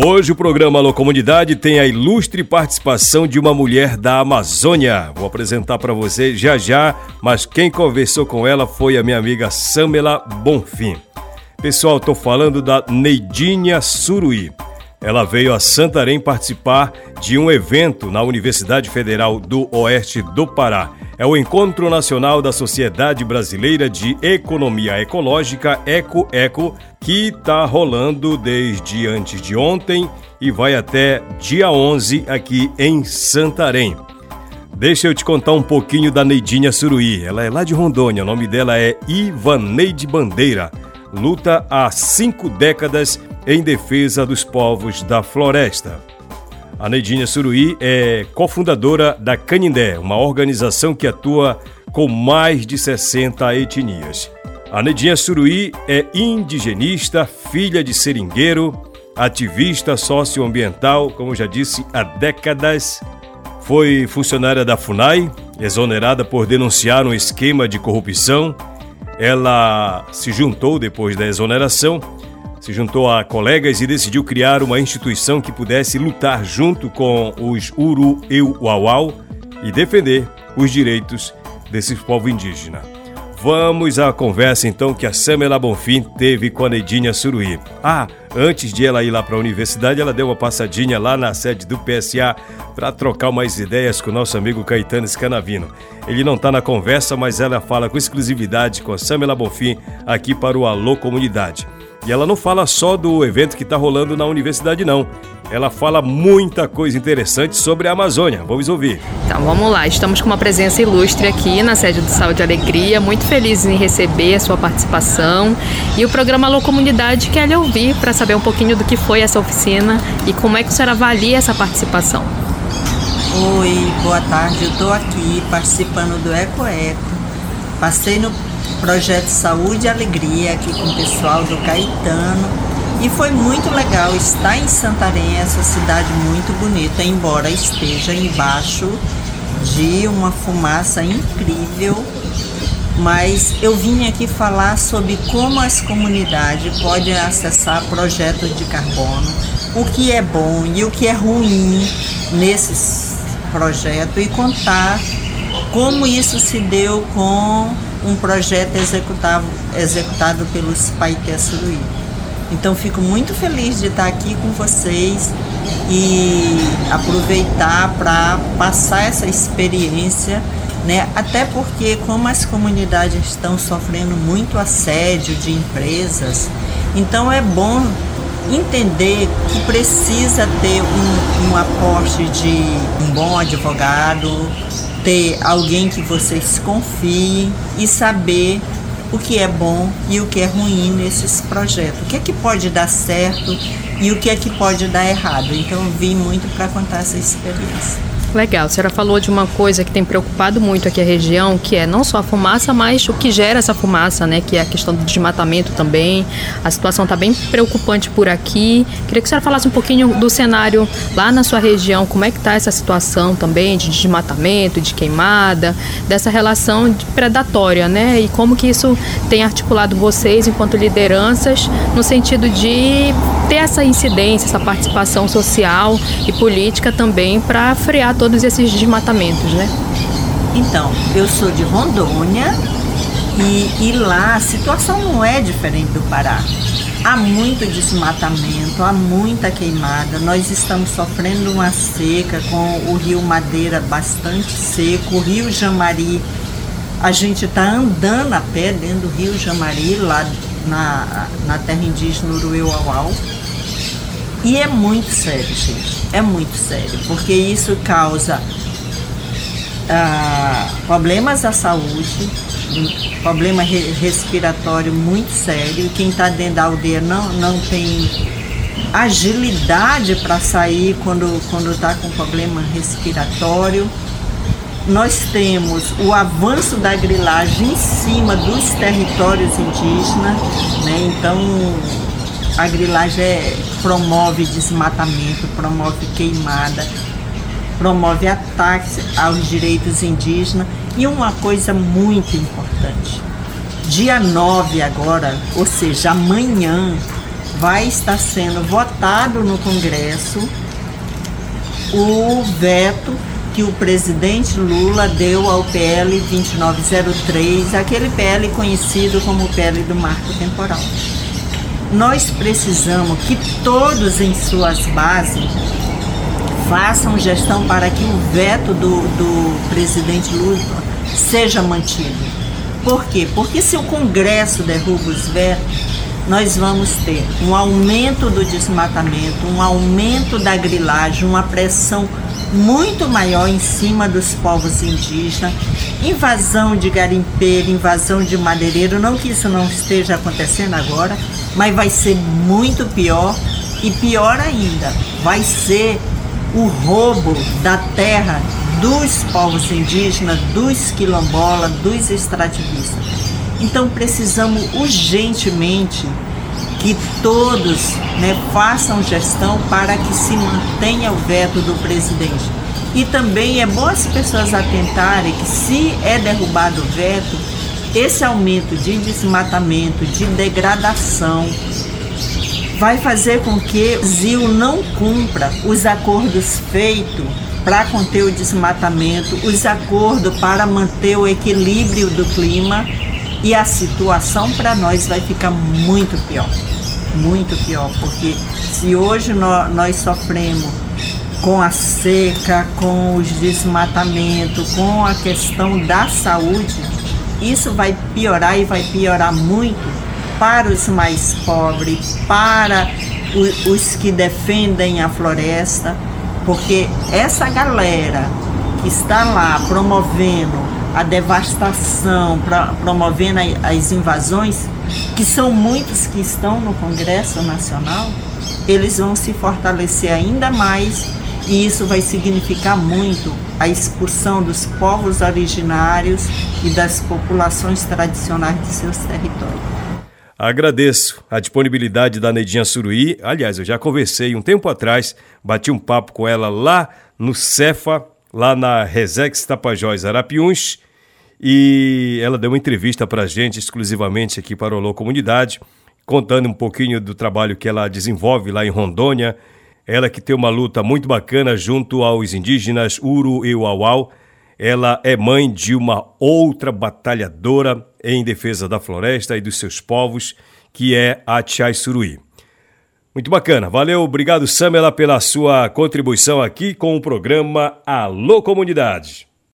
Hoje o programa Alô Comunidade tem a ilustre participação de uma mulher da Amazônia. Vou apresentar para você já já, mas quem conversou com ela foi a minha amiga Samela Bonfim. Pessoal, estou falando da Neidinha Suruí. Ela veio a Santarém participar de um evento na Universidade Federal do Oeste do Pará. É o Encontro Nacional da Sociedade Brasileira de Economia Ecológica, EcoEco, que está rolando desde antes de ontem e vai até dia 11 aqui em Santarém. Deixa eu te contar um pouquinho da Neidinha Suruí. Ela é lá de Rondônia, o nome dela é Ivaneide Bandeira. Luta há cinco décadas em defesa dos povos da floresta. A Neidinha Suruí é cofundadora da Canindé, uma organização que atua com mais de 60 etnias. A Nedinha Suruí é indigenista, filha de seringueiro, ativista socioambiental, como já disse, há décadas. Foi funcionária da FUNAI, exonerada por denunciar um esquema de corrupção. Ela se juntou depois da exoneração, se juntou a colegas e decidiu criar uma instituição que pudesse lutar junto com os Uru Uauau e defender os direitos desse povo indígena. Vamos à conversa então que a Samela Bonfim teve com a Neidinha Suruí. Ah, antes de ela ir lá para a universidade, ela deu uma passadinha lá na sede do PSA para trocar mais ideias com o nosso amigo Caetano Scanavino. Ele não está na conversa, mas ela fala com exclusividade com a Samela Bonfim aqui para o Alô Comunidade. E ela não fala só do evento que está rolando na universidade, não. Ela fala muita coisa interessante sobre a Amazônia. Vamos ouvir. Então vamos lá. Estamos com uma presença ilustre aqui na sede do Saúde Alegria. Muito felizes em receber a sua participação. E o programa Alô Comunidade quer lhe ouvir para saber um pouquinho do que foi essa oficina e como é que o senhor avalia essa participação. Oi, boa tarde. Eu estou aqui participando do Eco Eco. Passei no projeto Saúde e Alegria aqui com o pessoal do Caetano. E foi muito legal estar em Santarém, essa cidade muito bonita, embora esteja embaixo de uma fumaça incrível. Mas eu vim aqui falar sobre como as comunidades podem acessar projetos de carbono, o que é bom e o que é ruim nesses projetos e contar como isso se deu com um projeto executado, executado pelos Paité Suruí. Então fico muito feliz de estar aqui com vocês e aproveitar para passar essa experiência, né? Até porque como as comunidades estão sofrendo muito assédio de empresas, então é bom entender que precisa ter um, um aporte de um bom advogado, ter alguém que vocês confiem e saber o que é bom e o que é ruim nesses projetos. O que é que pode dar certo e o que é que pode dar errado. Então eu vim muito para contar essa experiência. Legal, a senhora falou de uma coisa que tem preocupado muito aqui a região, que é não só a fumaça, mas o que gera essa fumaça, né? Que é a questão do desmatamento também. A situação está bem preocupante por aqui. Queria que a senhora falasse um pouquinho do cenário lá na sua região, como é que está essa situação também de desmatamento, de queimada, dessa relação predatória, né? E como que isso tem articulado vocês enquanto lideranças no sentido de ter essa incidência, essa participação social e política também para frear todos esses desmatamentos, né? Então, eu sou de Rondônia e, e lá a situação não é diferente do Pará. Há muito desmatamento, há muita queimada. Nós estamos sofrendo uma seca com o rio Madeira bastante seco, o rio Jamari. A gente está andando a pé dentro do rio Jamari, lá na, na terra indígena Urueuauau. E é muito sério, gente. É muito sério, porque isso causa ah, problemas à saúde, um problema re respiratório muito sério. Quem está dentro da aldeia não, não tem agilidade para sair quando quando está com problema respiratório. Nós temos o avanço da grilagem em cima dos territórios indígenas, né? Então a grilagem é, promove desmatamento, promove queimada, promove ataques aos direitos indígenas e uma coisa muito importante. Dia 9 agora, ou seja, amanhã, vai estar sendo votado no Congresso o veto que o presidente Lula deu ao PL 2903, aquele PL conhecido como PL do marco temporal. Nós precisamos que todos em suas bases façam gestão para que o veto do, do presidente Lula seja mantido. Por quê? Porque se o Congresso derruba os vetos, nós vamos ter um aumento do desmatamento, um aumento da grilagem, uma pressão muito maior em cima dos povos indígenas, invasão de garimpeiro, invasão de madeireiro, não que isso não esteja acontecendo agora, mas vai ser muito pior e pior ainda, vai ser o roubo da terra dos povos indígenas, dos quilombolas, dos extrativistas. Então precisamos urgentemente que todos né, façam gestão para que se mantenha o veto do presidente. E também é bom as pessoas atentarem que se é derrubado o veto, esse aumento de desmatamento, de degradação, vai fazer com que o Brasil não cumpra os acordos feitos para conter o desmatamento, os acordos para manter o equilíbrio do clima e a situação para nós vai ficar muito pior. Muito pior, porque se hoje nós, sofremos com a seca, com os desmatamentos, com a questão da saúde, isso vai piorar e vai piorar muito para os mais pobres, para os que defendem a floresta, porque essa galera que está lá promovendo a devastação, pra, promovendo as invasões, que são muitos que estão no Congresso Nacional, eles vão se fortalecer ainda mais e isso vai significar muito a expulsão dos povos originários e das populações tradicionais de seus territórios. Agradeço a disponibilidade da Neidinha Suruí. Aliás, eu já conversei um tempo atrás, bati um papo com ela lá no Cefa, lá na Resex Tapajós Arapiuns e ela deu uma entrevista para a gente exclusivamente aqui para o Alô Comunidade, contando um pouquinho do trabalho que ela desenvolve lá em Rondônia. Ela que tem uma luta muito bacana junto aos indígenas Uru e Uauau. Ela é mãe de uma outra batalhadora em defesa da floresta e dos seus povos, que é a Tchai Suruí. Muito bacana. Valeu, obrigado Samela pela sua contribuição aqui com o programa Alô Comunidade.